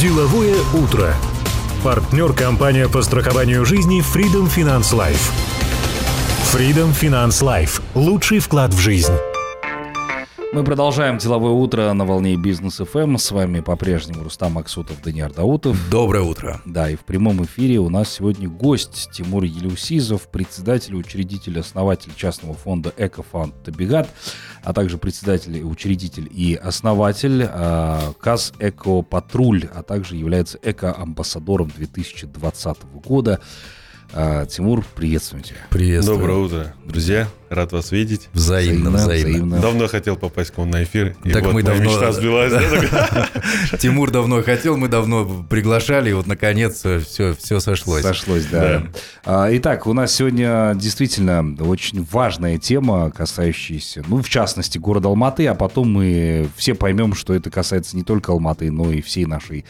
Деловое утро. Партнер компания по страхованию жизни Freedom Finance Life. Freedom Finance Life. Лучший вклад в жизнь. Мы продолжаем деловое утро на волне бизнес ФМ. С вами по-прежнему Рустам Аксутов, Даниил Даутов. Доброе утро. Да, и в прямом эфире у нас сегодня гость Тимур Елеусизов, председатель, учредитель, основатель частного фонда «Экофанд Табигат», а также председатель, учредитель и основатель э, КАЗ «Эко Патруль», а также является эко-амбассадором 2020 года. А, Тимур, приветствую тебя. Приветствую. Доброе утро, друзья. Рад вас видеть. Взаимно, взаимно. взаимно. Давно хотел попасть к вам на эфир. И так вот мы давно... мечта сбилась. Тимур давно хотел, мы давно приглашали, и вот наконец все, все сошлось. Сошлось, да. да. Итак, у нас сегодня действительно очень важная тема, касающаяся, ну, в частности, города Алматы, а потом мы все поймем, что это касается не только Алматы, но и всей нашей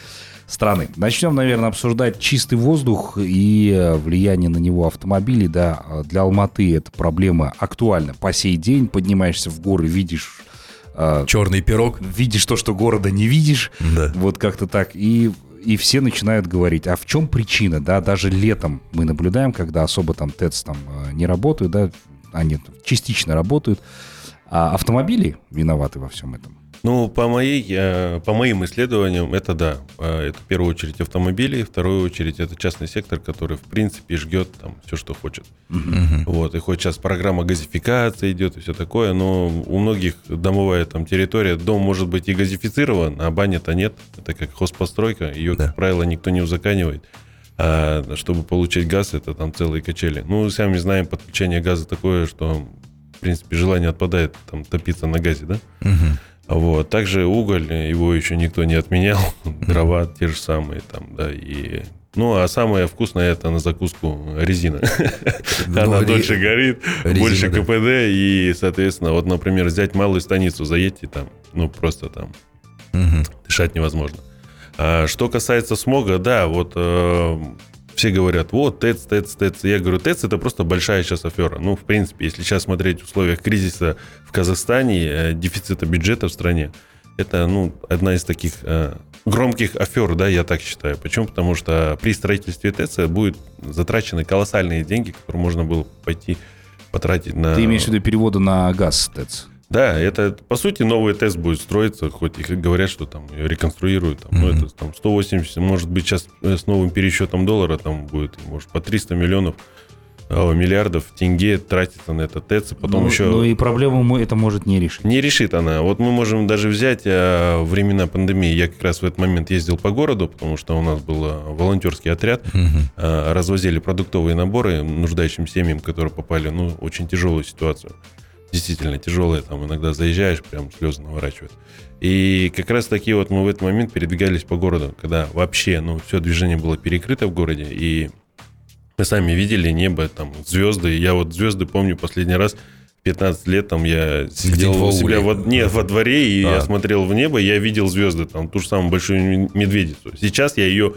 страны. Начнем, наверное, обсуждать чистый воздух и э, влияние на него автомобилей. Да, для Алматы эта проблема актуальна по сей день. Поднимаешься в горы, видишь э, черный пирог, видишь то, что города не видишь, да. вот как-то так и и все начинают говорить, а в чем причина, да, даже летом мы наблюдаем, когда особо там ТЭЦ там э, не работают, да, они частично работают, а автомобили виноваты во всем этом. Ну, по, моей, по моим исследованиям, это да. А, это в первую очередь автомобили, в вторую очередь это частный сектор, который, в принципе, жгет там все, что хочет. Uh-huh. Вот, и хоть сейчас программа газификации идет и все такое, но у многих домовая там территория, дом может быть и газифицирован, а баня-то нет. Это как хозпостройка, ее, да. как правило, никто не узаканивает. А чтобы получить газ, это там целые качели. Ну, сами знаем, подключение газа такое, что, в принципе, желание отпадает там топиться на газе, да? Uh-huh. Вот. Также уголь, его еще никто не отменял. Дрова те же самые там, да, и ну, а самое вкусное это на закуску резина. Ну, Она дольше горит, больше КПД, и, соответственно, вот, например, взять малую станицу, заедьте там, ну, просто там дышать невозможно. А что касается смога, да, вот э, все говорят, вот, ТЭЦ, ТЭЦ, ТЭЦ. Я говорю, ТЭЦ это просто большая сейчас афера. Ну, в принципе, если сейчас смотреть в условиях кризиса в Казахстане, э, дефицита бюджета в стране, это, ну, одна из таких э, громких афер, да, я так считаю. Почему? Потому что при строительстве ТЭЦ будет затрачены колоссальные деньги, которые можно было пойти потратить на... Ты имеешь в виду переводы на газ ТЭЦ? Да, это, по сути, новый тест будет строиться, хоть и говорят, что там ее реконструируют. Там, mm-hmm. Ну, это там 180, может быть, сейчас с новым пересчетом доллара там будет, может, по 300 миллионов миллиардов тенге тратится на этот ТЭЦ, потом ну, еще... Ну и проблему это может не решить. Не решит она. Вот мы можем даже взять а, времена пандемии. Я как раз в этот момент ездил по городу, потому что у нас был волонтерский отряд. Угу. А, развозили продуктовые наборы нуждающим семьям, которые попали ну, очень тяжелую ситуацию действительно тяжелые, там иногда заезжаешь, прям слезы наворачивают. И как раз таки вот мы в этот момент передвигались по городу, когда вообще, ну, все движение было перекрыто в городе, и мы сами видели небо, там, звезды. Я вот звезды помню последний раз, 15 лет там я сидел у себя во, нет, во дворе, и а. я смотрел в небо, и я видел звезды, там, ту же самую большую медведицу. Сейчас я ее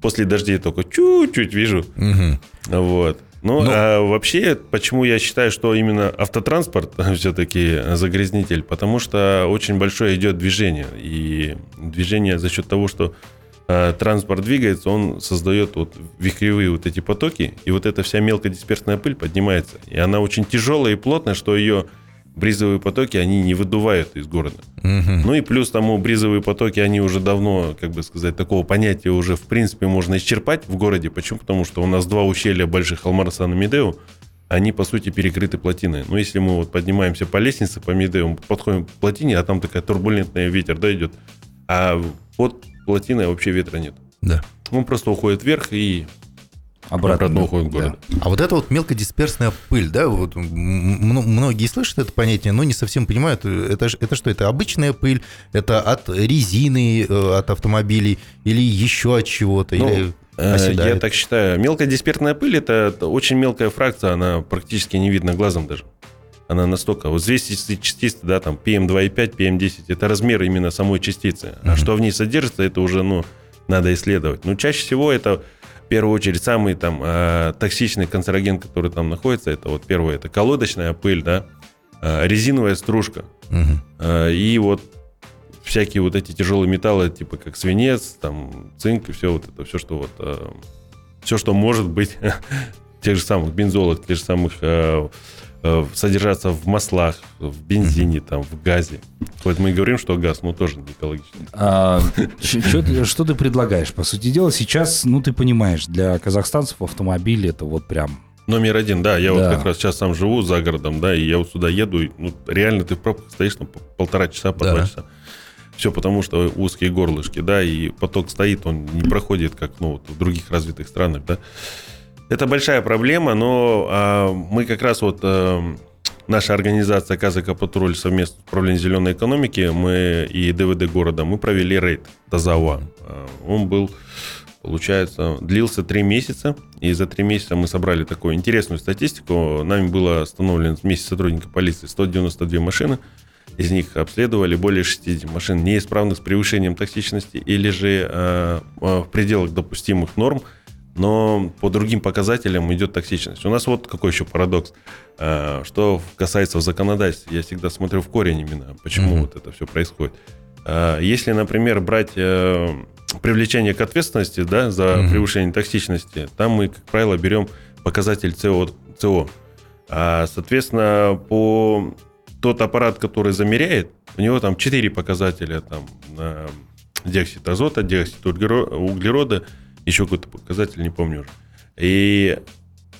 после дождей только чуть-чуть вижу. Угу. Вот. Ну, Но... а вообще, почему я считаю, что именно автотранспорт все-таки загрязнитель? Потому что очень большое идет движение. И движение за счет того, что э, транспорт двигается, он создает вот вихревые вот эти потоки, и вот эта вся мелкодисперсная пыль поднимается. И она очень тяжелая и плотная, что ее бризовые потоки, они не выдувают из города. Угу. Ну и плюс тому бризовые потоки, они уже давно, как бы сказать, такого понятия уже в принципе можно исчерпать в городе. Почему? Потому что у нас два ущелья больших Алмарсан и Медеу, они по сути перекрыты плотиной. Но если мы вот поднимаемся по лестнице по Медеу, подходим к плотине, а там такая турбулентная ветер, да, идет, а под плотиной вообще ветра нет. Да. Он просто уходит вверх и обратно, обратно уходит в город. Да. А вот это вот мелкодисперсная пыль, да, вот многие слышат это понятие, но не совсем понимают, это, это что, это обычная пыль, это от резины, э, от автомобилей или еще от чего-то? Ну, или... Э, оседает. Я так считаю. Мелкодисперсная пыль это очень мелкая фракция, она практически не видна глазом даже. Она настолько... Вот взвесительные частицы, да, там PM2,5, PM10, это размер именно самой частицы. А что в ней содержится, это уже, ну, надо исследовать. Но чаще всего это первую очередь самый там э, токсичный канцероген, который там находится, это вот первое, это колодочная пыль, да, э, резиновая стружка. Угу. Э, и вот всякие вот эти тяжелые металлы, типа как свинец, там, цинк и все вот это, все, что вот, э, все, что может быть тех же самых бензолов, тех же самых э, содержаться в маслах, в бензине, там, в газе. Вот мы и говорим, что газ, ну, тоже не экологичный. А, что ты предлагаешь? По сути дела, сейчас, ну, ты понимаешь, для казахстанцев автомобиль это вот прям... Номер один, да, я Да. вот как раз сейчас сам живу за городом, да, и я вот сюда еду, и, ну, реально ты в пробках стоишь там по полтора часа, по Да. два часа. Все потому, что узкие горлышки, да, и поток стоит, он не проходит, как, ну, вот в других развитых странах, да. Это большая проблема, но а, мы как раз вот а, наша организация КЗК Патруль совместно с управлением зеленой экономики, мы и ДВД города, мы провели рейд Тазауа. А, Он был, получается, длился три месяца, и за три месяца мы собрали такую интересную статистику. Нами было остановлено вместе с сотрудниками полиции 192 машины, из них обследовали более 60 машин неисправных с превышением токсичности или же э, в пределах допустимых норм, но по другим показателям идет токсичность. У нас вот какой еще парадокс. Э, что касается законодательства, я всегда смотрю в корень именно, почему Мгм. вот это все происходит. Э, Если, например, брать э, привлечение к ответственности да, за Мгм. превышение токсичности, там мы, как правило, берем показатель СО. СО. А, соответственно, по тот аппарат, который замеряет, у него там 4 показателя, там, диоксид азота, диоксид углеро- углерода, еще какой-то показатель, не помню уже. И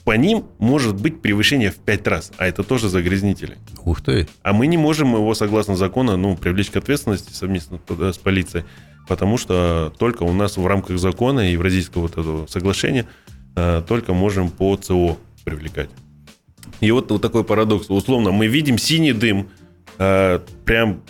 по ним может быть превышение в 5 раз, а это тоже загрязнители. Ух ты. А мы не можем его, согласно закону, ну, привлечь к ответственности совместно э, с полицией, потому что только у нас в рамках закона и Евразийского вот этого соглашения э, только можем по ЦО привлекать. И вот, вот такой парадокс. Условно, мы видим синий дым, э, прям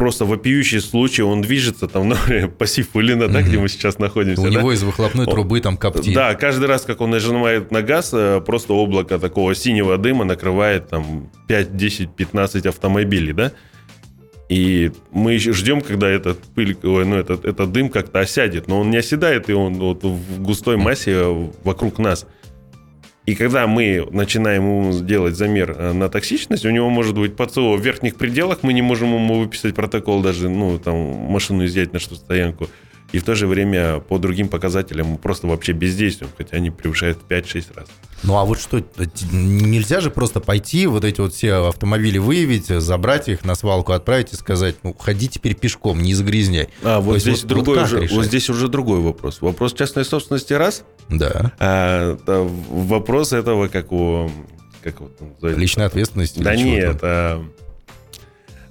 просто вопиющий случай, он движется там, например, по Сифулина, да, где мы сейчас находимся. У да? него из выхлопной О, трубы там коптит. Да, каждый раз, как он нажимает на газ, э, просто облако такого синего дыма накрывает там 5, 10, 15 автомобилей, да? И мы еще ждем, когда этот пыль, ой, ну, этот, этот дым как-то осядет. Но он не оседает, и он вот в густой массе вокруг нас. И когда мы начинаем делать замер э, на токсичность, у него может быть ПЦО в верхних пределах, мы не можем ему выписать протокол даже, ну, там, машину изъять на что стоянку. И в то же время по другим показателям мы просто вообще бездействуем, хотя они превышают в 5-6 раз. Ну а вот что, т- нельзя же просто пойти, вот эти вот все автомобили выявить, забрать их на свалку, отправить и сказать, ну, ходи теперь пешком, не загрязняй. А, То вот есть здесь вот- другой вот уже, решать? вот здесь уже другой вопрос. Вопрос частной собственности раз, Да. а вопрос этого, как у... Как вот ответственность. или Да нет, там? а,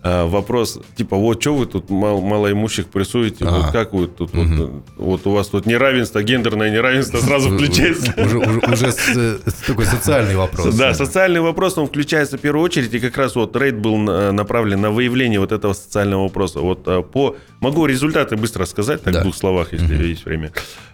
а, вопрос, типа, вот что вы тут мал- малоимущих прессуете, Ага. вот как вы тут, Мгм. вот, вот у вас тут неравенство, гендерное неравенство сразу включается. Уже, уже, уже с- с- такой социальный вопрос. Да, социальный вопрос, он включается в первую очередь, и как раз вот рейд был на- направлен на выявление вот этого социального вопроса. Вот а, по... Могу результаты быстро сказать, так Да. в двух словах, если есть время.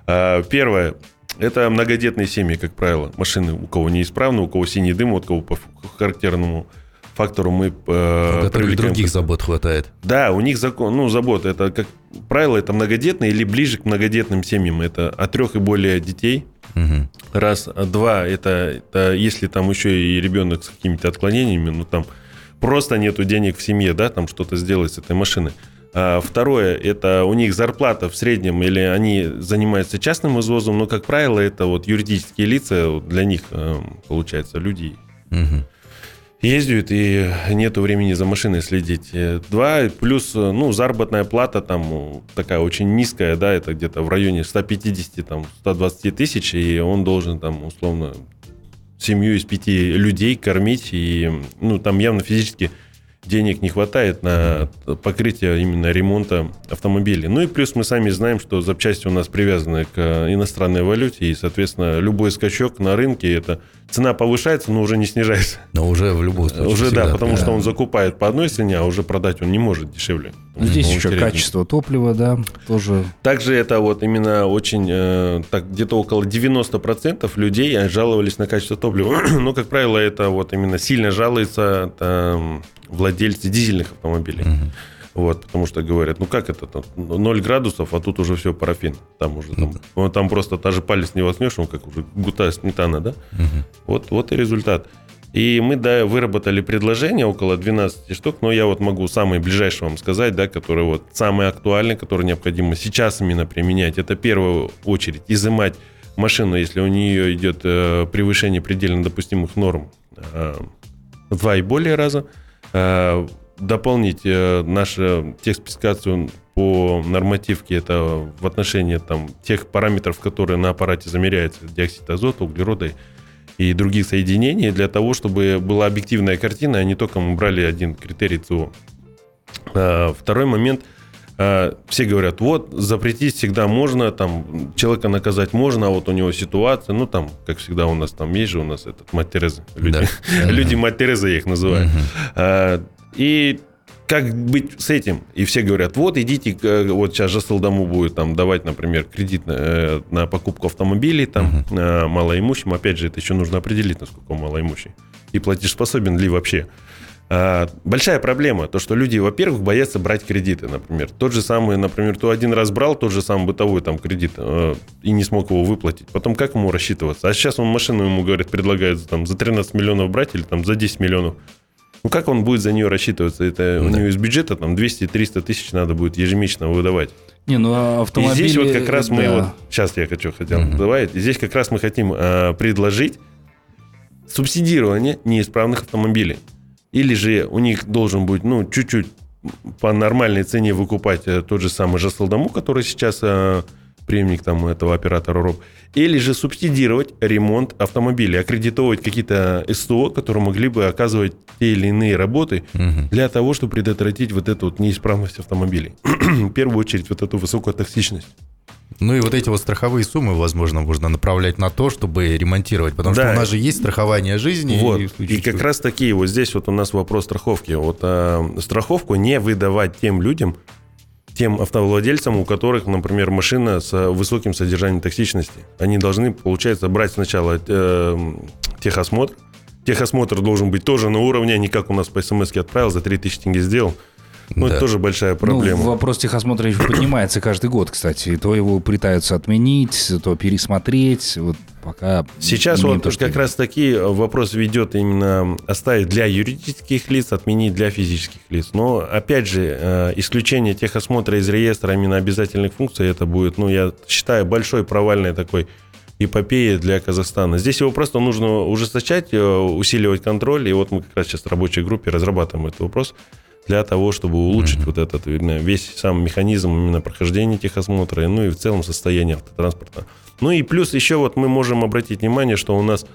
А, Первое. Это многодетные семьи, как правило. Машины у кого неисправны, у кого синий дым, вот кого по характерному фактору мы э, привлекаем других забот хватает. Да, у них закон, ну, забота, это, как правило, это многодетные или ближе к многодетным семьям. Это от трех и более детей, Мгм. Раз, а два, это, это если там еще и ребенок с какими-то отклонениями, ну там просто нету денег в семье, да, там что-то сделать с этой машиной. А второе, это у них зарплата в среднем, или они занимаются частным извозом, но, как правило, это вот юридические лица, для них, э, получается, люди Мгм. Ездят, и нету времени за машиной следить. Э, Два, плюс, э, ну, заработная плата там э, такая очень низкая, да, это где-то в районе 150, там, 120 тысяч, и он должен там, условно, семью из пяти людей кормить, и, ну, там явно физически денег не хватает на покрытие именно ремонта автомобилей. Ну и плюс мы сами знаем, что запчасти у нас привязаны к иностранной валюте, и, соответственно, любой скачок на рынке, это цена повышается, но уже не снижается. Но уже в любом случае. Уже да, всегда. потому что он закупает по одной цене, а уже продать он не может дешевле. Ну, Здесь еще теряет. качество топлива, да, тоже. Также это вот именно очень, э, так где-то около 90% людей жаловались на качество топлива. Но, как правило, это вот именно сильно жалуются там, владельцы дизельных автомобилей. Мгм. Вот, потому что говорят, ну как это, там, 0 градусов, а тут уже все парафин. Там уже, там, ну, там просто даже палец не воткнешь, он как уже гута сметана, да? Мгм. Вот, вот и результат. И мы да, выработали предложение около 12 штук, но я вот могу самые ближайшие вам сказать, да, которые вот самые актуальные, которые необходимо сейчас именно применять. Это в первую очередь изымать машину, если у нее идет э, превышение предельно допустимых норм э, два и более раза. Э, дополнить э, нашу техспецификацию по нормативке, это в отношении там, тех параметров, которые на аппарате замеряются, диоксид азота, углерода и других соединений, для того, чтобы была объективная картина, а не только мы брали один критерий ЦО. А, второй момент – а, все говорят, вот, запретить всегда можно, там, человека наказать можно, а вот у него ситуация, ну, там, как всегда у нас там есть же у нас этот мать Тереза, люди, да. люди мать Тереза я их называю. Угу. И как быть с этим? И все говорят, вот идите, вот сейчас Жасылдаму будет там давать, например, кредит на, э, на покупку автомобилей, там, uh-huh. малоимущим. Опять же, это еще нужно определить, насколько он малоимущий. И платежеспособен ли вообще. А, большая проблема, то, что люди, во-первых, боятся брать кредиты, например. Тот же самый, например, кто один раз брал тот же самый бытовой там кредит э, и не смог его выплатить. Потом как ему рассчитываться? А сейчас он машину ему, говорит, предлагают там, за 13 миллионов брать или там за 10 миллионов. Ну, как он будет за нее рассчитываться? Это да. у него из бюджета там 200-300 тысяч надо будет ежемесячно выдавать. Не, ну а автомобили... И здесь вот как раз да. мы вот... Сейчас я хочу, хотел угу. добавить. Здесь как раз мы хотим э, предложить субсидирование неисправных автомобилей. Или же у них должен быть, ну, чуть-чуть по нормальной цене выкупать э, тот же самый Жасылдаму, который сейчас э, преемник там этого оператора РОБ, или же субсидировать ремонт автомобилей, аккредитовать какие-то СТО, которые могли бы оказывать те или иные работы угу. для того, чтобы предотвратить вот эту вот неисправность автомобилей. В первую очередь вот эту высокую токсичность. Ну и вот эти вот страховые суммы, возможно, можно направлять на то, чтобы ремонтировать, потому да. что у нас же есть страхование жизни. Вот. И, и как раз такие вот здесь вот у нас вопрос страховки. Вот а, страховку не выдавать тем людям, тем автовладельцам, у которых, например, машина с высоким содержанием токсичности. Они должны, получается, брать сначала э, техосмотр. Техосмотр должен быть тоже на уровне, а не как у нас по смс отправил, за 3000 тенге сделал. Ну, да. это тоже большая ну, проблема. Ну, вопрос техосмотра поднимается каждый год, кстати. То его пытаются отменить, то пересмотреть. Вот пока... Сейчас вот то, как раз таки вопрос ведет именно оставить для юридических лиц, отменить для физических лиц. Но, опять же, э, исключение техосмотра из реестра именно обязательных функций, это будет, ну, я считаю, большой провальной такой эпопеи для Казахстана. Здесь его просто нужно ужесточать, э, усиливать контроль. И вот мы как раз сейчас в рабочей группе разрабатываем этот вопрос для того, чтобы улучшить mm-hmm. вот этот весь сам механизм именно прохождения техосмотра, ну и в целом состояние автотранспорта. Ну и плюс еще вот мы можем обратить внимание, что у нас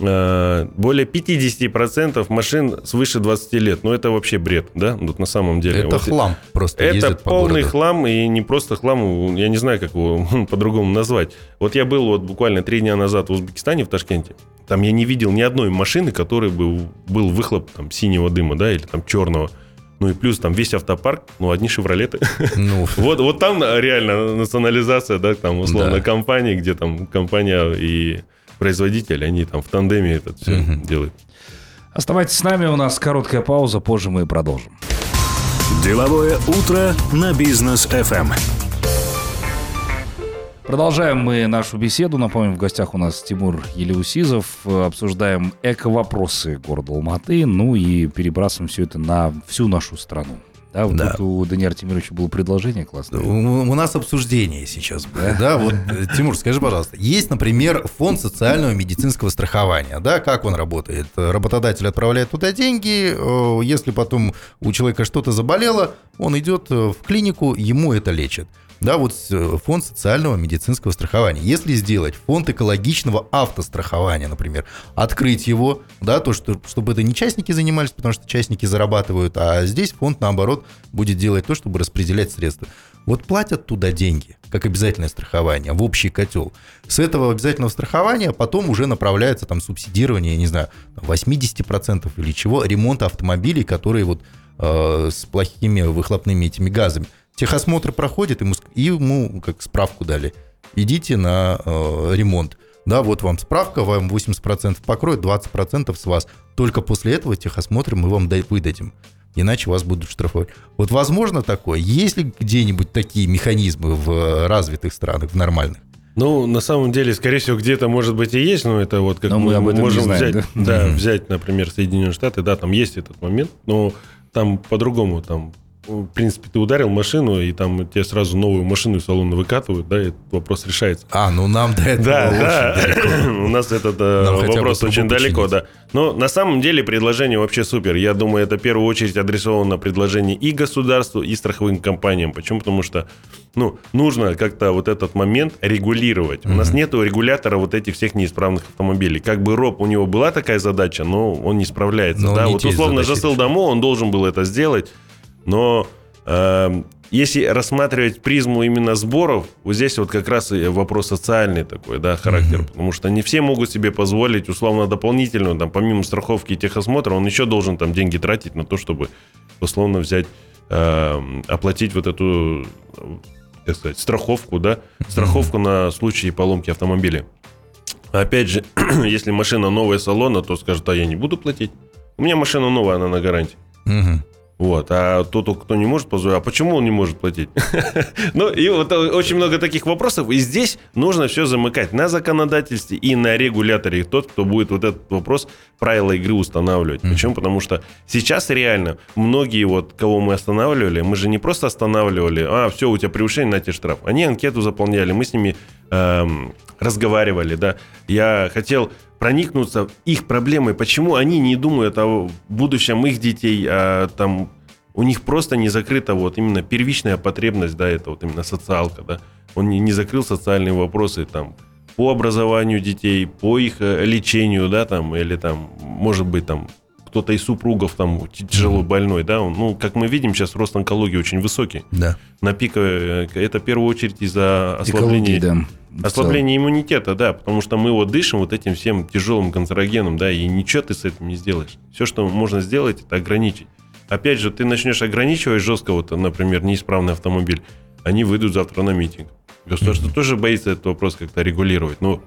э, более 50% машин свыше 20 лет. Ну, это вообще бред, да? Вот на самом деле. Это вот, хлам просто Это полный по хлам, и не просто хлам, я не знаю, как его по-другому назвать. Вот я был вот буквально три дня назад в Узбекистане, в Ташкенте. Там я не видел ни одной машины, которой бы был выхлоп там, синего дыма, да, или там черного. Ну и плюс там весь автопарк, ну, одни шевролеты. Ну. вот, вот там реально национализация, да, там, условно, да. компании, где там компания и производитель, они там в тандеме это все угу. делают. Оставайтесь с нами, у нас короткая пауза, позже мы продолжим. Деловое утро на бизнес FM. Продолжаем мы нашу беседу. Напомню, в гостях у нас Тимур Елеусизов. Обсуждаем эко-вопросы города Алматы. Ну и перебрасываем все это на всю нашу страну. Да, вот да. у Даниила Тимировича было предложение классное. У, у нас обсуждение сейчас было. Да? вот, Тимур, скажи, пожалуйста, есть, например, фонд социального медицинского страхования, да, как он работает? Работодатель отправляет туда деньги, э, если потом у человека что-то заболело, он идет в клинику, ему это лечат да, вот э, фонд социального медицинского страхования. Если сделать фонд экологичного автострахования, например, открыть его, да, то, что, чтобы это не частники занимались, потому что частники зарабатывают, а здесь фонд, наоборот, будет делать то, чтобы распределять средства. Вот платят туда деньги, как обязательное страхование, в общий котел. С этого обязательного страхования потом уже направляется там субсидирование, я не знаю, 80% или чего, ремонта автомобилей, которые вот э, с плохими выхлопными этими газами. Техосмотр проходит, ему, ему как справку дали. Идите на э, ремонт. Да, вот вам справка, вам 80% покроет, 20% с вас. Только после этого техосмотр мы вам выдадим. Иначе вас будут штрафовать. Вот возможно такое? Есть ли где-нибудь такие механизмы в развитых странах, в нормальных? Ну, на самом деле, скорее всего, где-то, может быть, и есть, но это вот как Но мы об этом можем знаем, взять, да? да, взять, например, Соединенные Штаты, да, там есть этот момент, но там по-другому, там, в принципе, ты ударил машину, и там тебе сразу новую машину из салона выкатывают, да, и этот вопрос решается. А, ну нам до этого Да, очень да. далеко. У нас этот э, Нам вопрос очень далеко, да. Но на самом деле предложение вообще супер. Я думаю, это в первую очередь адресовано предложение и государству, и страховым компаниям. Почему? Потому что ну, нужно как-то вот этот момент регулировать. У нас нету регулятора вот этих всех неисправных автомобилей. Как бы РОП, у него была такая задача, но он не справляется. Но да? Вот условно Жасыл. Дамо, он должен был это сделать, но эм, если рассматривать призму именно сборов, вот здесь вот как раз и вопрос социальный такой, да, характер, потому что не все могут себе позволить условно дополнительную, там, помимо страховки и техосмотра, он еще должен там деньги тратить на то, чтобы условно взять, эм, оплатить вот эту, э, как сказать, страховку, да, страховку на случай поломки автомобиля. Опять же, если машина новая салона, то скажет, а я не буду платить. У меня машина новая, она на гарантии. Мгм. Вот. А тот, кто не может позволить, а почему он не может платить? Ну, и вот очень много таких вопросов. И здесь нужно все замыкать на законодательстве и на регуляторе. Тот, кто будет вот этот вопрос, правила игры устанавливать. Почему? Потому что сейчас реально многие, вот, кого мы останавливали, мы же не просто останавливали, а, все, у тебя превышение, на тебе штраф. Они анкету заполняли, мы с ними эм, разговаривали, да. Я хотел проникнуться их проблемой, почему они не думают о будущем их детей, а там у них просто не закрыта вот именно первичная потребность, да, это вот именно социалка, да. Он не, не закрыл социальные вопросы там по образованию детей, по их э, лечению, да, там, или там, может быть, там, кто-то из супругов там тяжело больной, да, он, ну, как мы видим, сейчас рост онкологии очень высокий. Да. На пике, э, это в первую очередь из-за ослабления Экологии, да. в Ослабление иммунитета, да, потому что мы вот дышим вот этим всем тяжелым канцерогеном, да, и ничего ты с этим не сделаешь. Все, что можно сделать, это ограничить. Опять же, ты начнешь ограничивать жестко, вот, например, неисправный автомобиль, они выйдут завтра на митинг. Государство тоже боится этот вопрос как-то регулировать, но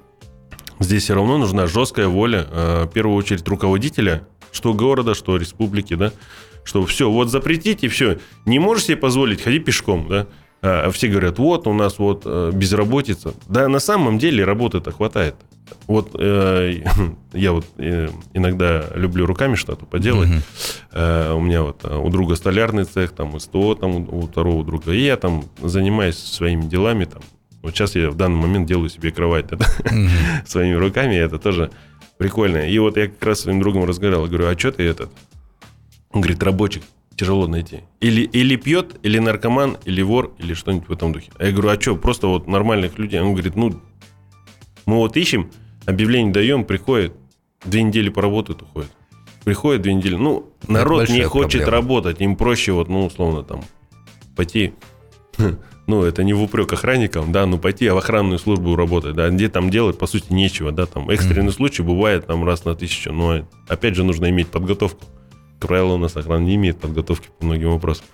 здесь все равно нужна жесткая воля, э, в первую очередь, руководителя, что города, что республики, да, что все, вот запретите, все, не можешь себе позволить, ходи пешком, да, а все говорят, вот у нас вот э, безработица. Да, на самом деле работы-то хватает. Вот э, я вот э, иногда люблю руками что-то поделать. Мгм. Э, у меня вот э, у друга столярный цех, там СТО, там у, у второго друга. И я там занимаюсь своими делами. Там. Вот сейчас я в данный момент делаю себе кровать да, Мгм. своими руками. Это тоже прикольно. И вот я как раз с своим другом разговаривал. Говорю, а что ты этот? Он говорит, рабочих тяжело найти. Или, или пьет, или наркоман, или вор, или что-нибудь в этом духе. А я говорю, а что, просто вот нормальных людей? Он говорит, ну, мы вот ищем, объявление даем, приходит, две недели поработают, уходит. Приходит две недели. Ну, народ не хочет проблема. работать, им проще вот, ну, условно, там, пойти, ну, это не в упрек охранникам, да, ну, пойти в охранную службу работать, да, где там делать, по сути, нечего, да, там, экстренный случай бывает там раз на тысячу, но, опять же, нужно иметь подготовку. Как правило, у нас охрана не имеет подготовки по многим вопросам.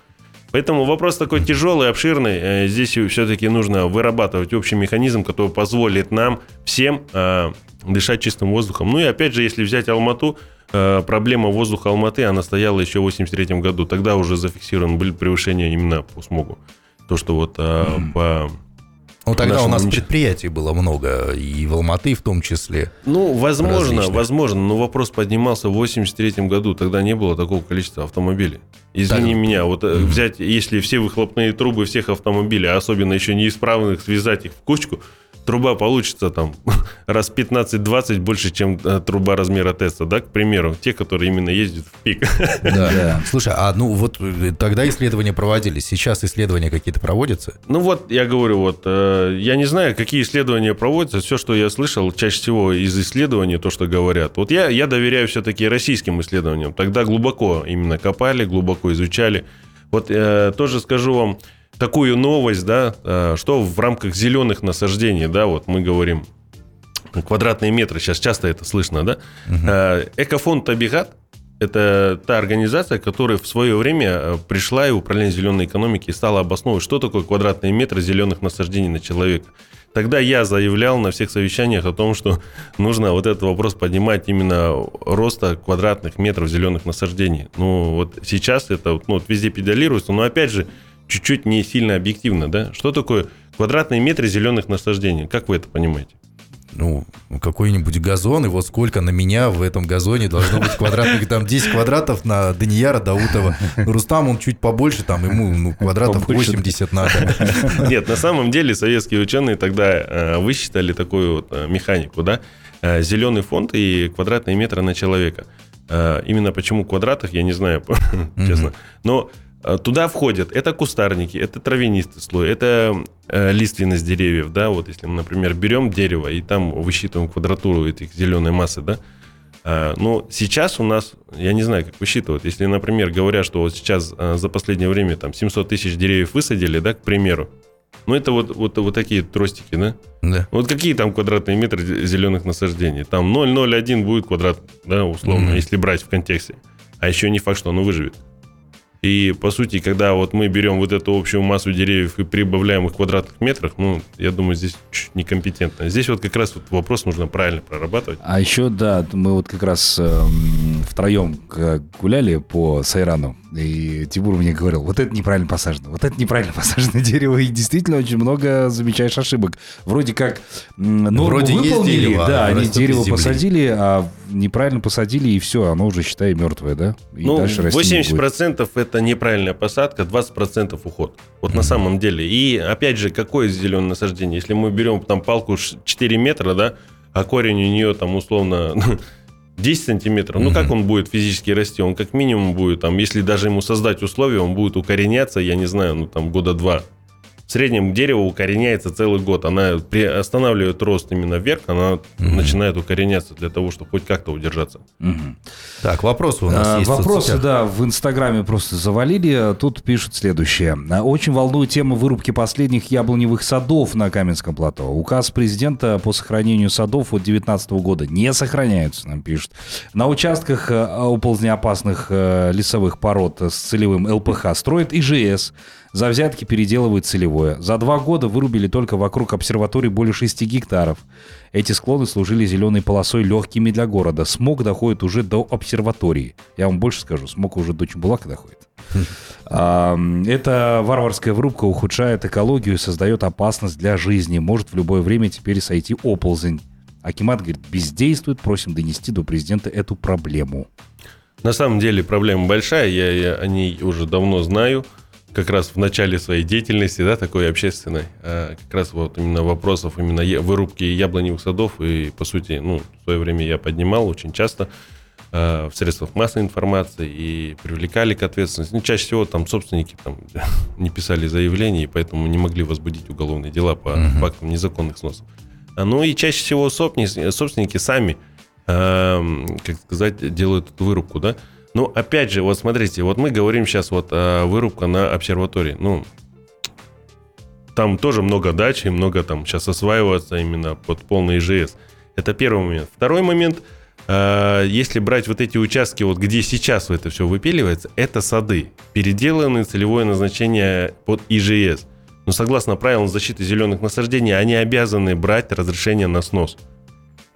Поэтому вопрос такой тяжелый, обширный. Э, Здесь все-таки нужно вырабатывать общий механизм, который позволит нам всем э, дышать чистым воздухом. Ну и опять же, если взять Алмату, э, проблема воздуха Алматы, она стояла еще в 83 году. Тогда уже зафиксированы были превышения именно по смогу. То, что вот э, по... Ну, тогда у нас предприятий было много, и в Алматы в том числе. Ну, возможно, Различных. возможно, но вопрос поднимался в 83 году. Тогда не было такого количества автомобилей. Извини Так. меня, вот э, взять, если все выхлопные трубы всех автомобилей, а особенно еще неисправных, связать их в кучку, труба получится там раз 15-20 больше, чем э, труба размера Теста, да, к примеру, те, которые именно ездят в пик. Да. Да. Слушай, а ну вот э, тогда исследования проводились, сейчас исследования какие-то проводятся? Ну вот, я говорю, вот, э, я не знаю, какие исследования проводятся, все, что я слышал, чаще всего из исследований, то, что говорят. Вот я, я доверяю все-таки российским исследованиям. Тогда глубоко именно копали, глубоко изучали. Вот э, тоже скажу вам такую новость, да, э, что в рамках зеленых насаждений, да, вот мы говорим, квадратные метры, сейчас часто это слышно, да, Э, Экофонд Табигат это та организация, которая в свое время э, пришла и управление зеленой экономики и стала обосновывать, что такое квадратные метры зеленых насаждений на человека. Тогда я заявлял на всех совещаниях о том, что нужно вот этот вопрос поднимать именно роста квадратных метров зеленых насаждений. Ну, вот сейчас это ну, вот везде педалируется, но опять же, чуть-чуть не сильно объективно, да? Что такое Квадратные метры зеленых насаждений. Как вы это понимаете? Ну, какой-нибудь газон, и вот сколько на меня в этом газоне должно быть квадратных, там 10 квадратов на Данияра Даутова. Рустам, он чуть побольше, там ему ну, квадратов побольше. 80 надо. Нет, на самом деле советские ученые тогда э, высчитали такую вот э, механику, да, э, зеленый фонд и квадратные метры на человека. Именно почему квадратах, я не знаю, честно. Но туда входят это кустарники, это травянистый слой, это э, лиственность деревьев, да, вот если мы, например, берем дерево и там высчитываем квадратуру этих зеленой массы, да, э, но сейчас у нас, я не знаю, как высчитывают, если, например, говорят, что вот сейчас э, за последнее время там 700 тысяч деревьев высадили, да, к примеру, ну это вот, вот, вот такие тростики, да? Да. Вот какие там квадратные метры зеленых насаждений? Там 0,01 будет квадрат, да, условно, mm-hmm. если брать в контексте. А еще не факт, что оно выживет. И, по сути, когда вот мы берем вот эту общую массу деревьев и прибавляем их в квадратных метрах, ну, я думаю, здесь чуть некомпетентно. Здесь вот как раз вот вопрос нужно правильно прорабатывать. А еще, да, мы вот как раз э, втроем гуляли по Сайрану, и Тимур мне говорил, вот это неправильно посажено, вот это неправильно посажено дерево, и действительно очень много замечаешь ошибок. Вроде как норму Вроде выполнили, дерево, да, они дерево посадили, а неправильно посадили, и все, оно уже, считай, мертвое, да? И ну, 80% это неправильная посадка, 20% уход. Вот mm-hmm. на самом деле. И, опять же, какое зеленое насаждение? Если мы берем там палку 4 метра, да, а корень у нее там условно 10 сантиметров, ну как он будет физически расти? Он как минимум будет, там, если даже ему создать условия, он будет укореняться, я не знаю, ну там года два. В среднем дерево укореняется целый год. Она останавливает рост именно вверх, она угу. начинает укореняться для того, чтобы хоть как-то удержаться. Угу. Так, вопросы у нас а, есть. Вопросы, да, в Инстаграме просто завалили. Тут пишут следующее. Очень волнует тема вырубки последних яблоневых садов на Каменском плато. Указ президента по сохранению садов от 2019 года не сохраняются, нам пишут. На участках э, оползнеопасных э, лесовых пород с целевым ЛПХ строит ИЖС. За взятки переделывают целевое. За два года вырубили только вокруг обсерватории более 6 гектаров. Эти склоны служили зеленой полосой легкими для города. Смог доходит уже до обсерватории. Я вам больше скажу, смог уже до Чембулака доходит. Эта варварская вырубка ухудшает экологию и создает опасность для жизни. Может в любое время теперь сойти оползень. Акимат говорит, бездействует, просим донести до президента эту проблему. На самом деле проблема большая, я, я о ней уже давно знаю как раз в начале своей деятельности, да, такой общественной, а как раз вот именно вопросов именно вырубки яблоневых садов, и, по сути, ну, в свое время я поднимал очень часто э, в средствах массовой информации и привлекали к ответственности. Ну, чаще всего там собственники там не писали заявления, и поэтому не могли возбудить уголовные дела по uh-huh. фактам незаконных сносов. А, ну и чаще всего собственники, собственники сами, э, как сказать, делают эту вырубку, да, ну, опять же, вот смотрите, вот мы говорим сейчас вот о вырубка на обсерватории. Ну, там тоже много дач и много там сейчас осваивается именно под полный ИЖС. Это первый момент. Второй момент, э, если брать вот эти участки, вот где сейчас это все выпиливается, это сады, переделанные целевое назначение под ИЖС. Но согласно правилам защиты зеленых насаждений, они обязаны брать разрешение на снос.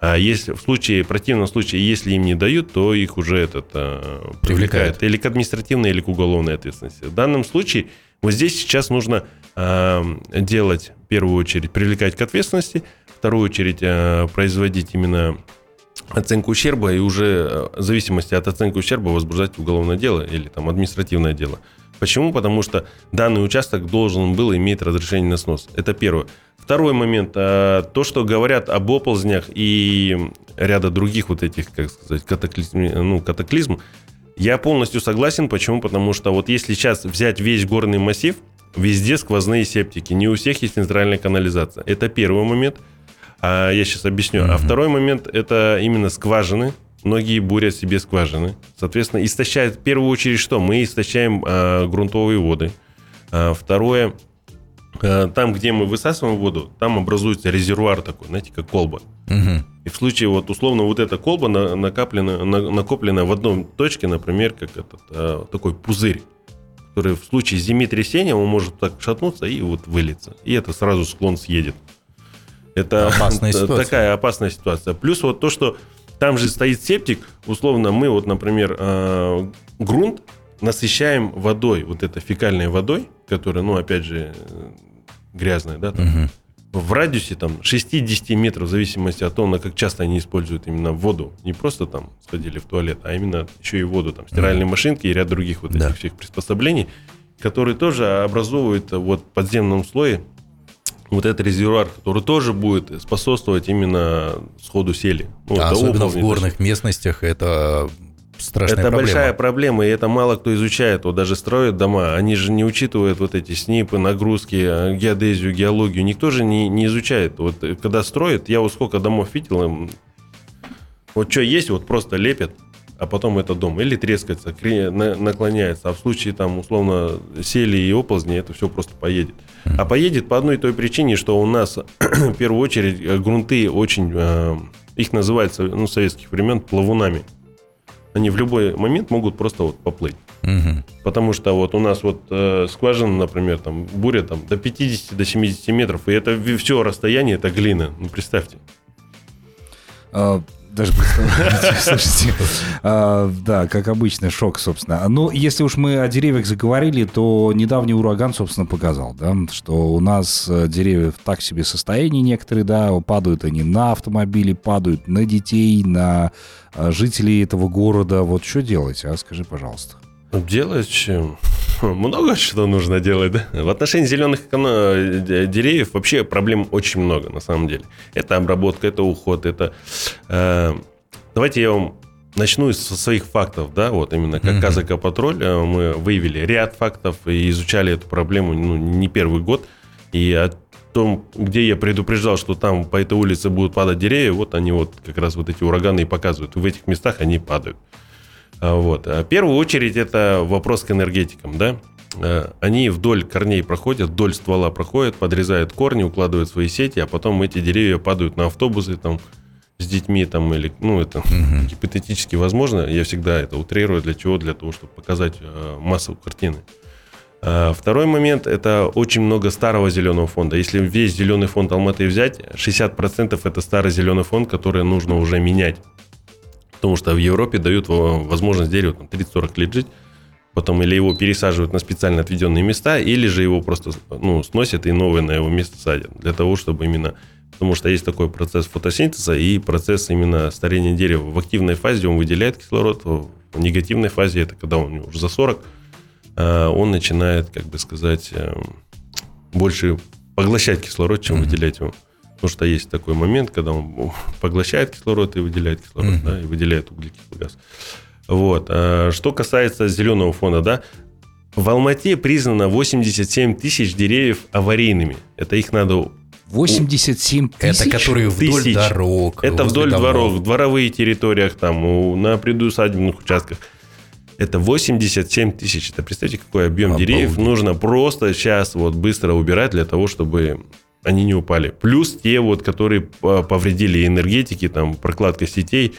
А если в случае, в противном случае, если им не дают, то их уже этот а, привлекают или к административной, или к уголовной ответственности. В данном случае вот здесь сейчас нужно э, делать, в первую очередь, привлекать к ответственности, в вторую очередь, э, производить именно оценку ущерба и уже в зависимости от оценки ущерба возбуждать уголовное дело или там административное дело. Почему? Потому что данный участок должен был иметь разрешение на снос. Это первое. Второй момент. А, то, что говорят об оползнях и ряда других вот этих, как сказать, катаклизм, ну, катаклизм, я полностью согласен. Почему? Потому что вот если сейчас взять весь горный массив, везде сквозные септики. Не у всех есть центральная канализация. Это первый момент. А я сейчас объясню. Mm-hmm. А второй момент это именно скважины. Многие бурят себе скважины. Соответственно, истощают в первую очередь что? Мы истощаем а, грунтовые воды. А, второе, а, там, где мы высасываем воду, там образуется резервуар такой, знаете, как колба. Угу. И в случае, вот условно, вот эта колба на, накоплена, на, накоплена в одной точке, например, как этот, а, такой пузырь, который в случае землетрясения он может так шатнуться и вот вылиться. И это сразу склон съедет. Это опасная такая опасная ситуация. Плюс вот то, что там же стоит септик, условно, мы вот, например, э, грунт насыщаем водой, вот это фекальной водой, которая, ну, опять же, грязное, да, там, Мгм. в радиусе там 6-10 метров, в зависимости от того, на как часто они используют именно воду. Не просто там сходили в туалет, а именно еще и воду, там стиральные машинки и ряд других вот Да. этих всех приспособлений, которые тоже образовывают э, вот в подземном слое вот этот резервуар, который тоже будет способствовать именно сходу сели. Ну, А особенно в горных местностях это страшная это проблема. большая проблема, и это мало кто изучает. Вот даже строят дома, они же не учитывают вот эти снипы, нагрузки, э, геодезию, геологию. Никто же не, не изучает. Вот э, когда строят, я вот сколько домов видел, вот что есть, вот просто лепят, а потом это дом. Или трескается, наклоняется. А в случае там условно сели и оползни, это все просто поедет. А поедет по одной и той причине, что у нас в первую очередь э, грунты очень, э, их называют ну, с советских времен плавунами. Они в любой момент могут просто вот поплыть. Мгм. Потому что вот у нас вот э, скважина, например, там буря там до 50 до 70 метров, и это все расстояние, это глина. Ну, представьте. Даже представляете, слушайте. А, Да, как обычно, шок, собственно. Ну, если уж мы о деревьях заговорили, то недавний ураган, собственно, показал, да, что у нас э, деревья в так себе состоянии некоторые, да, падают они на автомобили, падают на детей, на э, жителей этого города. Вот что делать, а? Скажи, пожалуйста. Делать чем? Много что нужно делать, да? В отношении зеленых д- деревьев вообще проблем очень много, на самом деле. Это обработка, это уход, это... э, давайте я вам начну со своих фактов, да, вот именно как Мгм. Казакопатруль э, мы выявили ряд фактов и изучали эту проблему ну, не первый год. И о том, где я предупреждал, что там по этой улице будут падать деревья, вот они вот как раз вот эти ураганы и показывают. В этих местах они падают. Вот. А В первую очередь это вопрос к энергетикам, да. Э, Они вдоль корней проходят, вдоль ствола проходят, подрезают корни, укладывают свои сети, а потом эти деревья падают на автобусы там с детьми там или, ну, это Мгм. гипотетически возможно. Я всегда это утрирую. Для чего? Для того, чтобы показать массу картины. А, Второй момент – это очень много старого зеленого фонда. Если весь зеленый фонд Алматы взять, 60% это старый зеленый фонд, который нужно уже менять. Потому что в Европе дают во- возможность дереву там, 30-40 лет жить, потом или его пересаживают на специально отведенные места, или же его просто ну, сносят и новое на его место садят. Для того, чтобы именно... Потому что есть такой процесс фотосинтеза и процесс именно старения дерева. В активной фазе он выделяет кислород, в негативной фазе, это когда он уже за 40, а, он начинает, как бы сказать, эм, больше поглощать кислород, чем Мгм. выделять его. Потому что есть такой момент, когда он поглощает кислород и выделяет кислород, Мгм. да, и выделяет углекислый газ. Вот. А Что касается зеленого фона, да, в Алмате признано 87 тысяч деревьев аварийными. Это их надо... 87 тысяч? Это которые вдоль Тысяч. дорог. Это вдоль домов. дворов, в дворовые территориях, там, на предусадебных участках. Это 87 тысяч. Это представьте, какой объем Обалдеть. деревьев нужно просто сейчас вот быстро убирать для того, чтобы они не упали. Плюс те вот, которые по- повредили энергетики, там, прокладка сетей,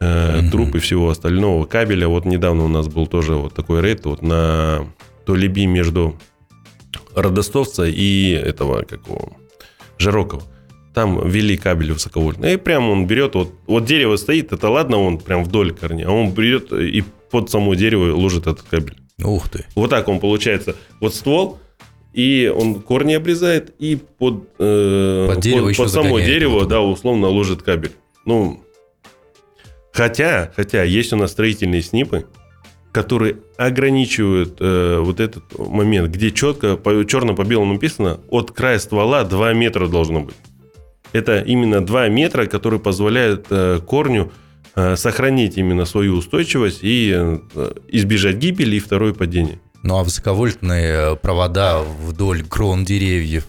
э, Мгм. труб и всего остального, кабеля. Вот недавно у нас был тоже вот такой рейд вот на Толеби между Родостовца и этого, какого, Жирокова. Там ввели кабель высоковольтный. И прямо он берет, вот, вот дерево стоит, это ладно, он прям вдоль корня, а он берет и под само дерево ложит этот кабель. Ух ты. Вот так он получается. Вот ствол, и он корни обрезает, и под, э, Под дерево еще под само дерево, да, условно ложит кабель. Ну, хотя, хотя есть у нас строительные снипы, которые ограничивают э, вот этот момент, где четко, по, черно по белому написано, от края ствола 2 метра должно быть. Это именно 2 метра, которые позволяют э, корню э, сохранить именно свою устойчивость и э, избежать гибели и второе падение. Ну а высоковольтные провода вдоль крон деревьев,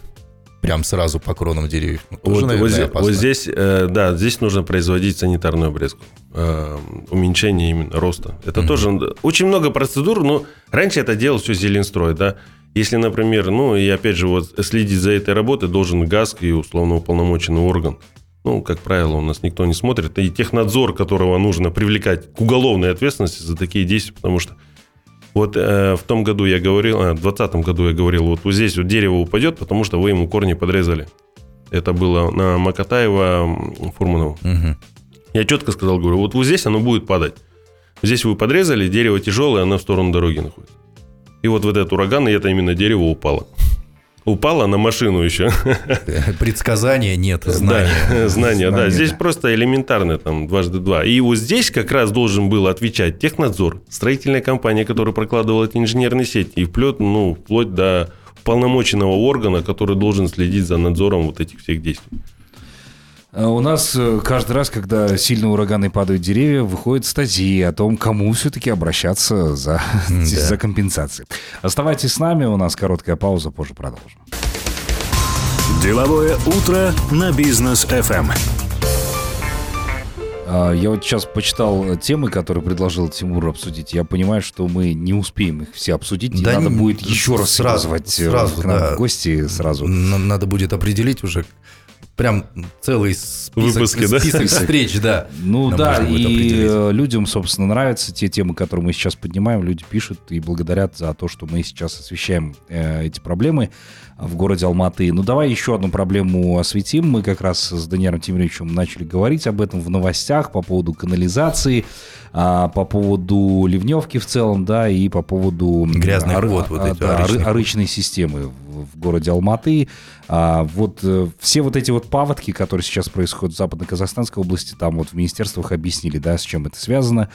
прям сразу по кронам деревьев, ну, тоже, Вот, наверное, вот вот здесь, э, да, здесь нужно производить санитарную обрезку. э, уменьшение именно роста. Это Мгм. тоже очень много процедур, но раньше это делал все Зеленстрой, да. Если, например, ну и опять же вот следить за этой работой должен ГАСК и условно уполномоченный орган. Ну, как правило, у нас никто не смотрит. И технадзор, которого нужно привлекать к уголовной ответственности за такие действия, потому что вот э, в том году я говорил, а, в 2020 году я говорил, вот, вот здесь вот дерево упадет, потому что вы ему корни подрезали. Это было на Макатаева, Фурманова. Мгм. Я четко сказал, говорю, вот, вот здесь оно будет падать. Здесь вы подрезали, дерево тяжелое, оно в сторону дороги находится. И вот в этот ураган, и это именно дерево упало. Упала на машину еще. Предсказания нет, знания. Да, знания, да. Здесь просто элементарно, там, дважды два. И вот здесь как раз должен был отвечать технадзор, строительная компания, которая прокладывала эти инженерные сети, и вплоть, ну, вплоть до полномоченного органа, который должен следить за надзором вот этих всех действий. А У нас э, каждый раз, когда сильные ураганы падают деревья, выходит статьи о том, кому все-таки обращаться за, за компенсацией. Оставайтесь с нами, у нас короткая пауза, позже продолжим. Деловое утро на бизнес FM. А, Я вот сейчас почитал темы, которые предложил Тимур обсудить. Я понимаю, что мы не успеем их все обсудить. и Да надо не- будет еще раз сразу, э, сразу, к нам да. в гости сразу. Надо будет определить уже прям целый список, Выпуски, да? список встреч, да. Ну Нам да, и э, людям, собственно, нравятся те темы, которые мы сейчас поднимаем. Люди пишут и благодарят за то, что мы сейчас освещаем э, эти проблемы в городе Алматы. Ну давай еще одну проблему осветим. Мы как раз с Даниэлем Тимировичем начали говорить об этом в новостях по поводу канализации, а, по поводу ливневки в целом, да, и по поводу... Грязных вод, вот а, эти, да, вод. арычной системы в, городе Алматы. А, вот э, все вот эти вот паводки, которые сейчас происходят в Западно-Казахстанской области, там вот в министерствах объяснили, да, с чем это связано.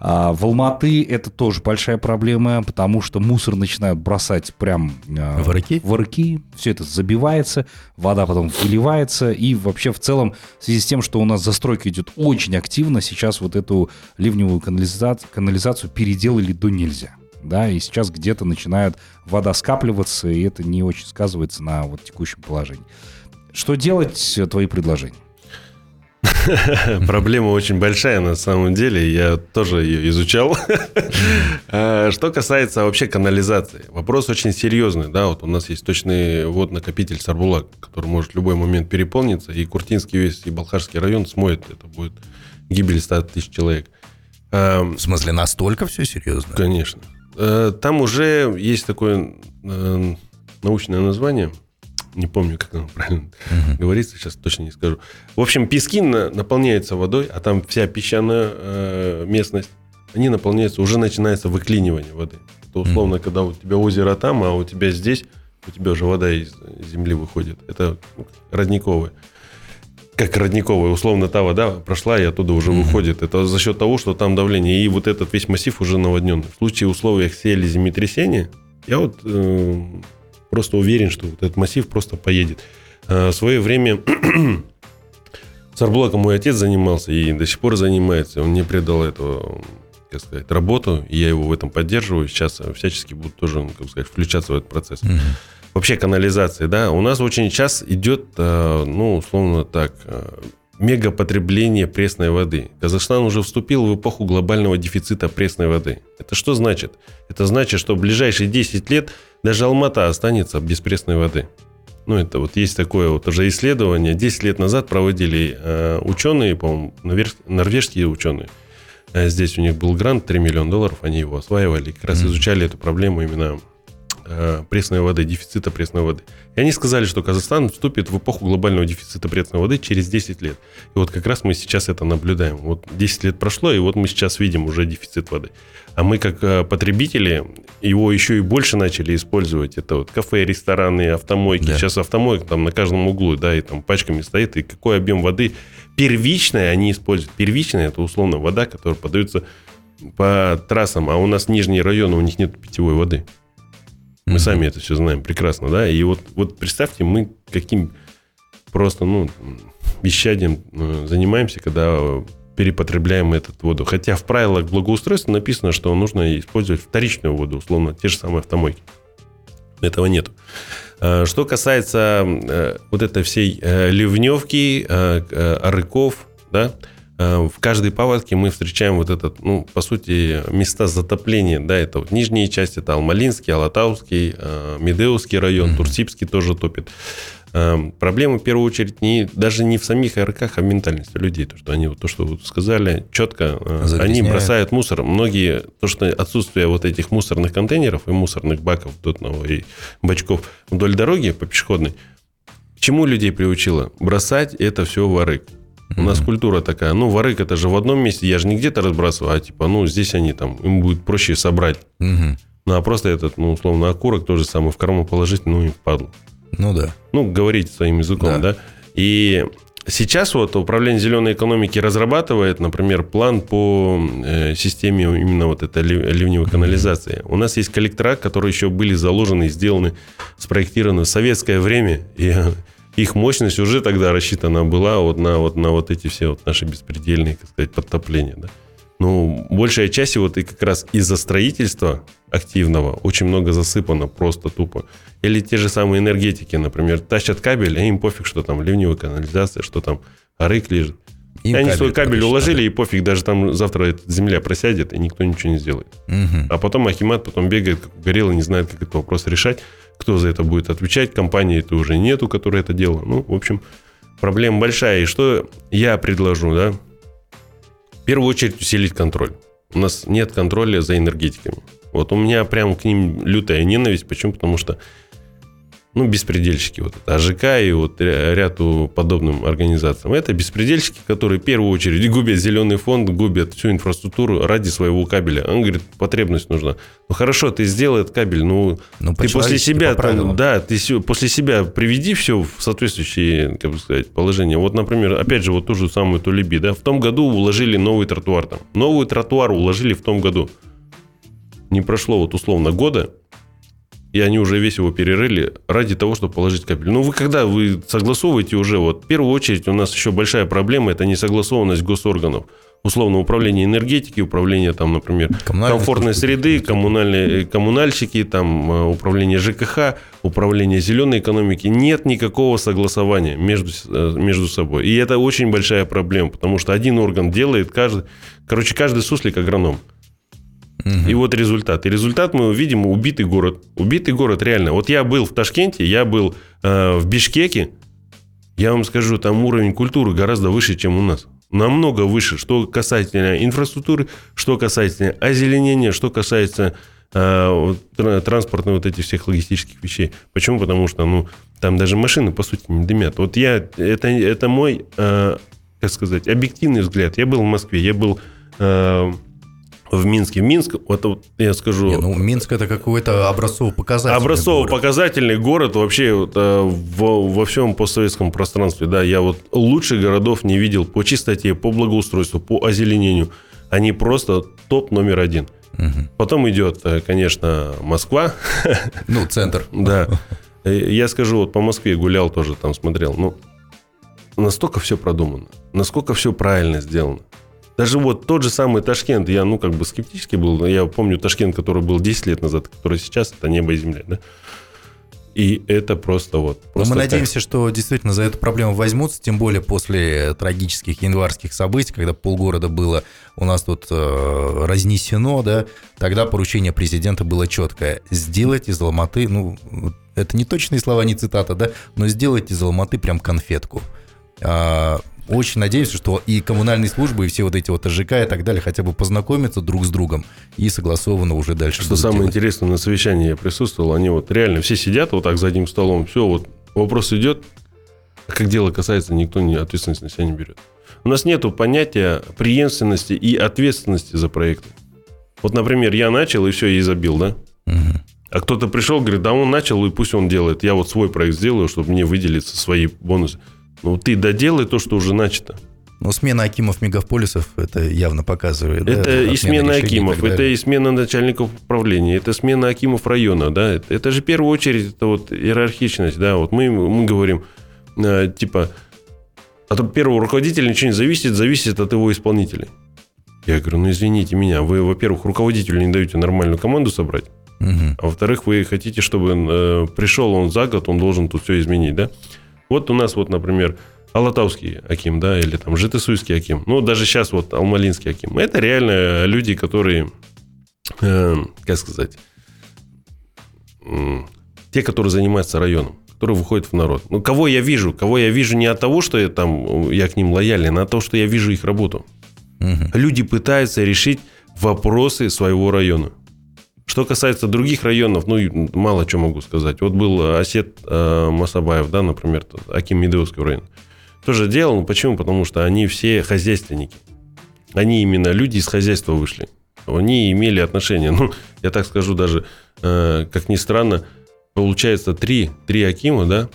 А, в Алматы это тоже большая проблема, потому что мусор начинают бросать прям а, В арыки? в арыки. Все это забивается, вода потом выливается. И вообще в целом в связи с тем, что у нас застройка идет очень активно, сейчас вот эту ливневую канализацию, канализацию переделали до нельзя. Да, и сейчас где-то начинает вода скапливаться, и это не очень сказывается на вот текущем положении. Что делать? э, Твои предложения. Проблема очень большая на самом деле, я тоже ее изучал. А, Что касается вообще канализации, вопрос очень серьезный. Да, вот у нас есть точный водонакопитель Сарбулак, который может в любой момент переполниться, и Куртинский весь, и Балхашский район смоет. Это будет гибель 100 тысяч человек. В смысле, настолько все серьезно? Конечно. Э, Там уже есть такое э, научное название. Не помню, как оно правильно говорится, сейчас точно не скажу. В общем, пески на- наполняются водой, а там вся песчаная э, местность, они наполняются, уже начинается выклинивание воды. Это условно, когда у тебя озеро там, а у тебя здесь, у тебя уже вода из земли выходит. Это ну. Как родниковая, условно, та вода прошла и оттуда уже выходит. Это за счет того, что там давление. И вот этот весь массив уже наводненный. В случае условиях сели землетрясения, я вот э, просто уверен, что вот этот массив просто поедет. Э, в свое время с Арблоком мой отец занимался и до сих пор занимается. Он не предал эту, как сказать, работу, и я его в этом поддерживаю. Сейчас всячески буду тоже, как сказать, включаться в этот процесс. Вообще канализация, да, у нас очень часто идет, э, ну, условно так, э, мегапотребление пресной воды. Казахстан уже вступил в эпоху глобального дефицита пресной воды. Это что значит? Это значит, что в ближайшие 10 лет даже Алмата останется без пресной воды. Ну, это вот есть такое вот уже исследование. 10 лет назад проводили э, ученые, по-моему, норвеж- норвежские ученые. Э, Здесь у них был грант 3 миллиона долларов, они его осваивали, как раз изучали эту проблему именно пресной воды, дефицита пресной воды. И они сказали, что Казахстан вступит в эпоху глобального дефицита пресной воды через 10 лет. И вот как раз мы сейчас это наблюдаем. Вот 10 лет прошло, и вот мы сейчас видим уже дефицит воды. А мы как э, потребители его еще и больше начали использовать. Это вот кафе, рестораны, автомойки. Да. Сейчас автомойка там на каждом углу, да, и там пачками стоит. И какой объем воды первичная они используют. Первичная – это условно вода, которая подается по трассам, а у нас нижние районы, у них нет питьевой воды. Мы сами это все знаем прекрасно, да. И вот, вот представьте, мы каким просто, ну, бесщадием э, занимаемся, когда перепотребляем эту воду. Хотя в правилах благоустройства написано, что нужно использовать вторичную воду, условно, те же самые автомойки. Этого нет. Что касается э, вот этой всей э, ливневки, арыков, да, в каждой паводке мы встречаем вот этот, ну, по сути, места затопления, да, это вот нижние части, это Алмалинский, Алатауский, э, Медеевский район, Турципский тоже топит. Э, Проблема, в первую очередь, не, даже не в самих АРКах, а в ментальности людей. То, что они, вот то, что вы сказали, четко, э, они Загрязняют. бросают мусор. Многие, то, что отсутствие вот этих мусорных контейнеров и мусорных баков дотного и бачков вдоль дороги по пешеходной, к чему людей приучило? Бросать это все в арык. У нас культура такая, ну, варык это же в одном месте, я же не где-то разбрасываю, а типа, ну, здесь они там, им будет проще собрать. Мгм. Ну, а просто этот, ну, условно, окурок тоже самый в карман положить, ну, и впадло. Ну да. Ну, говорить своим языком, Да. да. И сейчас вот управление зеленой экономики разрабатывает, например, план по э, системе именно вот этой лив- ливневой канализации. У нас есть коллектора, которые еще были заложены, сделаны, спроектированы в советское время, и их мощность уже тогда рассчитана была вот на вот, на вот эти все вот наши беспредельные, так сказать, подтопления, да. Ну, большая часть вот и как раз из-за строительства активного очень много засыпано просто тупо. Или те же самые энергетики, например, тащат кабель, а им пофиг, что там ливневая канализация, что там арык лежит. Им И они свой кабель подключить уложили, и пофиг, даже там завтра земля просядет, и никто ничего не сделает. Мгм. А потом Ахимат потом бегает, как горелый, не знает, как этот вопрос решать, кто за это будет отвечать, компании это уже нету, которая это делала. Ну, в общем, проблема большая. И что я предложу, да? В первую очередь усилить контроль. У нас нет контроля за энергетиками. Вот у меня прям к ним лютая ненависть. Почему? Потому что ну, беспредельщики, вот это АЖК и вот ря- ряду подобным организациям. Это беспредельщики, которые в первую очередь губят зеленый фонд, губят всю инфраструктуру ради своего кабеля. Он говорит, потребность нужна. Ну хорошо, ты сделай этот кабель, ну Ну, ты после себя, там, да, ты после себя приведи все в соответствующие, как бы сказать, положения. Вот, например, опять же, вот ту же самую Тулеби, да, в том году уложили новый тротуар там. Новый тротуар уложили в том году. Не прошло вот условно года, и они уже весь его перерыли ради того, чтобы положить кабель. Ну, вы когда вы согласовываете уже, вот в первую очередь у нас еще большая проблема, это несогласованность госорганов. Условно, управление энергетики, управление там, например, комфортной среды, коммунальные, э, коммунальщики, там, э, управление ЖКХ, управление зеленой экономики. Нет никакого согласования между, э, между собой. И это очень большая проблема, потому что один орган делает каждый... Короче, каждый суслик агроном. Мгм. И вот результат. И результат мы увидим убитый город. Убитый город реально. Вот я был в Ташкенте, я был э, в Бишкеке. Я вам скажу, там уровень культуры гораздо выше, чем у нас. Намного выше, что касательно инфраструктуры, что касательно озеленения, что касается э, транспортных вот этих всех логистических вещей. Почему? Потому что, ну, там даже машины, по сути, не дымят. Вот я, это, это мой, э, как сказать, объективный взгляд. Я был в Москве, я был э, в Минске. Минск, вот, вот я скажу... Не, ну, Минск это какой-то образцово-показательный Образцово-показательный город вообще вот, э, во, во всем постсоветском пространстве. Да, я вот лучших городов не видел по чистоте, по благоустройству, по озеленению. Они просто топ номер один. Мгм. Потом идет, э, конечно, Москва. Ну, центр. Да. Э, Я скажу, вот по Москве гулял тоже, там смотрел. Ну, настолько все продумано, насколько все правильно сделано. Даже вот тот же самый Ташкент, я, ну, как бы скептически был. но Я помню Ташкент, который был 10 лет назад, который сейчас, это небо и земля, да? И это просто вот... Но просто мы кайф. надеемся, что действительно за эту проблему возьмутся, тем более после трагических январских событий, когда полгорода было у нас тут э, разнесено, да, тогда поручение президента было четкое. Сделать из Алматы, ну, это не точные слова, не цитата, да, но сделать из Алматы прям конфетку. А, очень надеемся, что и коммунальные службы, и все вот эти вот АЖК и так далее хотя бы познакомятся друг с другом и согласованно уже дальше Что самое делать. интересное, на совещании я присутствовал, они вот реально все сидят вот так за одним столом, все, вот вопрос идет, а как дело касается, никто не, ответственность на себя не берет. У нас нету понятия преемственности и ответственности за проекты. Вот, например, я начал и все, и забил, да? Мгм. А кто-то пришел, говорит, да он начал, и пусть он делает. Я вот свой проект сделаю, чтобы мне выделиться свои бонусы. Ну, ты доделай то, что уже начато. Ну, смена Акимов мегаполисов это явно показывает. да, Это отмена и смена Акимов, так это и смена начальников управления, это смена Акимов района, да. Это, это же в первую очередь это вот иерархичность, да. Вот мы, мы говорим, э, типа, от первого руководителя ничего не зависит, зависит от его исполнителей. Я говорю, ну извините меня, вы, во-первых, руководителю не даете нормальную команду собрать, Мгм. а во-вторых, вы хотите, чтобы э, пришел он за год, он должен тут все изменить, да? Вот у нас вот, например, Алатауский Аким, да, или там Житесуйский Аким. Ну, даже сейчас вот Алмалинский Аким. Это реально люди, которые, э, как сказать, м, те, которые занимаются районом, которые выходят в народ. Ну, кого я вижу? Кого я вижу не от того, что я там, я к ним лоялен, а от того, что я вижу их работу. Мгм. Люди пытаются решить вопросы своего района. Что касается других районов, ну, мало что могу сказать. Вот был Осет э, Масабаев, да, например, Аким Медведевского района. Тоже делал, ну, почему? Потому что они все хозяйственники. Они именно люди из хозяйства вышли. Они имели отношение, ну, я так скажу даже, э, как ни странно, получается, три, три Акима, да,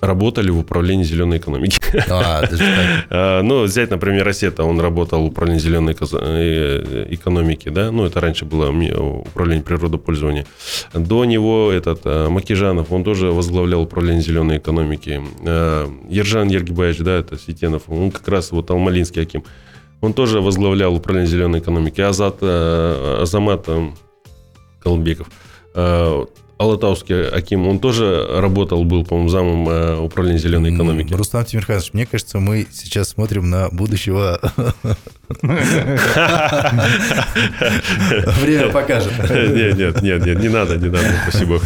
работали в управлении зеленой экономики. А, ну, взять, например, Осета, он работал в управлении зеленой э, экономики, да, ну, это раньше было управление природопользования. До него этот э, Макижанов, он тоже возглавлял управление зеленой экономики. Э, Ержан Ергибаевич, да, это Сетенов, он как раз вот Алмалинский Аким. Он тоже возглавлял управление зеленой экономики. Азат, Азамат Колумбеков Алатауский Аким, он тоже работал, был, по-моему, замом э, управления зеленой экономики. Рустам Тимирханович, мне кажется, мы сейчас смотрим на будущего... Время покажет. Нет, нет, нет, нет, не надо, не надо, спасибо.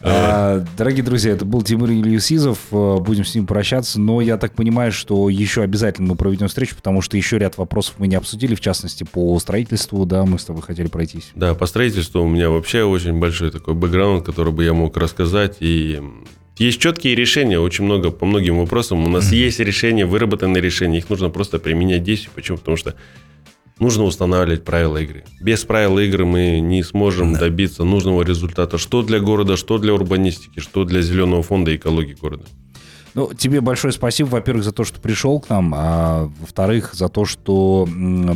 А, дорогие друзья, это был Тимур Ильюсизов. Э, будем с ним прощаться. Но я так понимаю, что еще обязательно мы проведем встречу, потому что еще ряд вопросов мы не обсудили, в частности, по строительству, да, мы с тобой хотели пройтись. Да, по строительству у меня вообще очень большой такой бэкграунд, который бы я мог рассказать. И есть четкие решения, очень много по многим вопросам. У нас есть решения, выработанные решения, их нужно просто применять здесь. Почему? Потому что нужно устанавливать правила игры. Без правил игры мы не сможем да. добиться нужного результата, что для города, что для урбанистики, что для зеленого фонда и экологии города. Ну, тебе большое спасибо, во-первых, за то, что пришел к нам, а во-вторых, за то, что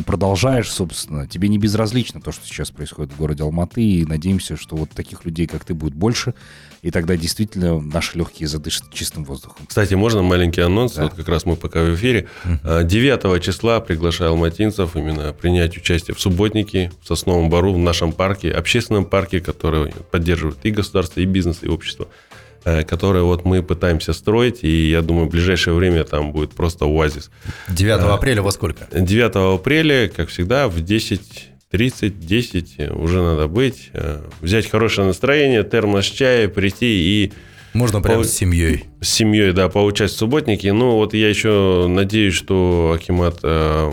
продолжаешь, собственно. Тебе не безразлично то, что сейчас происходит в городе Алматы, и надеемся, что вот таких людей, как ты, будет больше, и тогда действительно наши легкие задышат чистым воздухом. Кстати, можно маленький анонс? Да. Вот как раз мы пока в эфире. 9 а, числа приглашаю алматинцев именно принять участие в субботнике в Сосновом Бару, в нашем парке, общественном парке, который поддерживает и государство, и бизнес, и общество. Э, которые вот мы пытаемся строить, и я думаю, в ближайшее время там будет просто оазис. 9 э, апреля во сколько? 9 апреля, как всегда, в 10 30, 10 уже надо быть, э, взять хорошее настроение, термос чая, прийти и... Можно прямо по... с семьей. С семьей, да, получать субботники. Ну, вот я еще надеюсь, что Акимат э,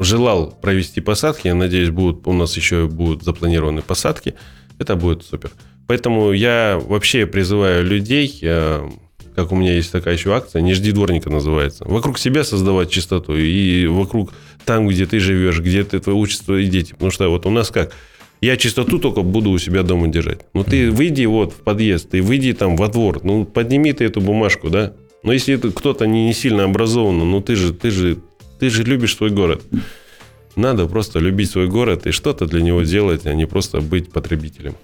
желал провести посадки. Я надеюсь, будут, у нас еще будут запланированы посадки. Это будет супер. Поэтому я вообще призываю людей, э, как у меня есть такая еще акция, «Не жди дворника» называется, вокруг себя создавать чистоту и вокруг там, где ты живешь, где ты твое учество и дети. Потому что вот у нас как? Я чистоту только буду у себя дома держать. Ну, ты выйди вот в подъезд, ты выйди там во двор, ну, подними ты эту бумажку, да? Но если кто-то не, не сильно образован, ну, ты же, ты же, ты же любишь свой город. Надо просто любить свой город и что-то для него делать, а не просто быть потребителем.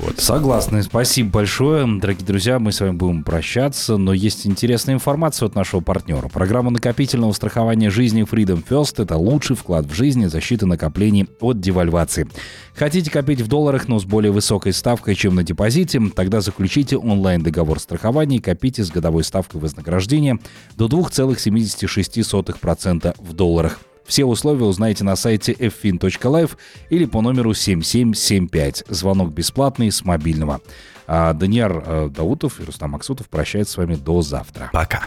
Вот. Согласны. Спасибо большое. Дорогие друзья, мы с вами будем прощаться, но есть интересная информация от нашего партнера. Программа накопительного страхования жизни Freedom First – это лучший вклад в жизнь и защита накоплений от девальвации. Хотите копить в долларах, но с более высокой ставкой, чем на депозите? Тогда заключите онлайн-договор страхования и копите с годовой ставкой вознаграждения до 2,76% в долларах. Все условия узнаете на сайте ffin.life или по номеру 7775. Звонок бесплатный с мобильного. А Даниар э, Даутов и Рустам Максутов прощаются с вами до завтра. Пока.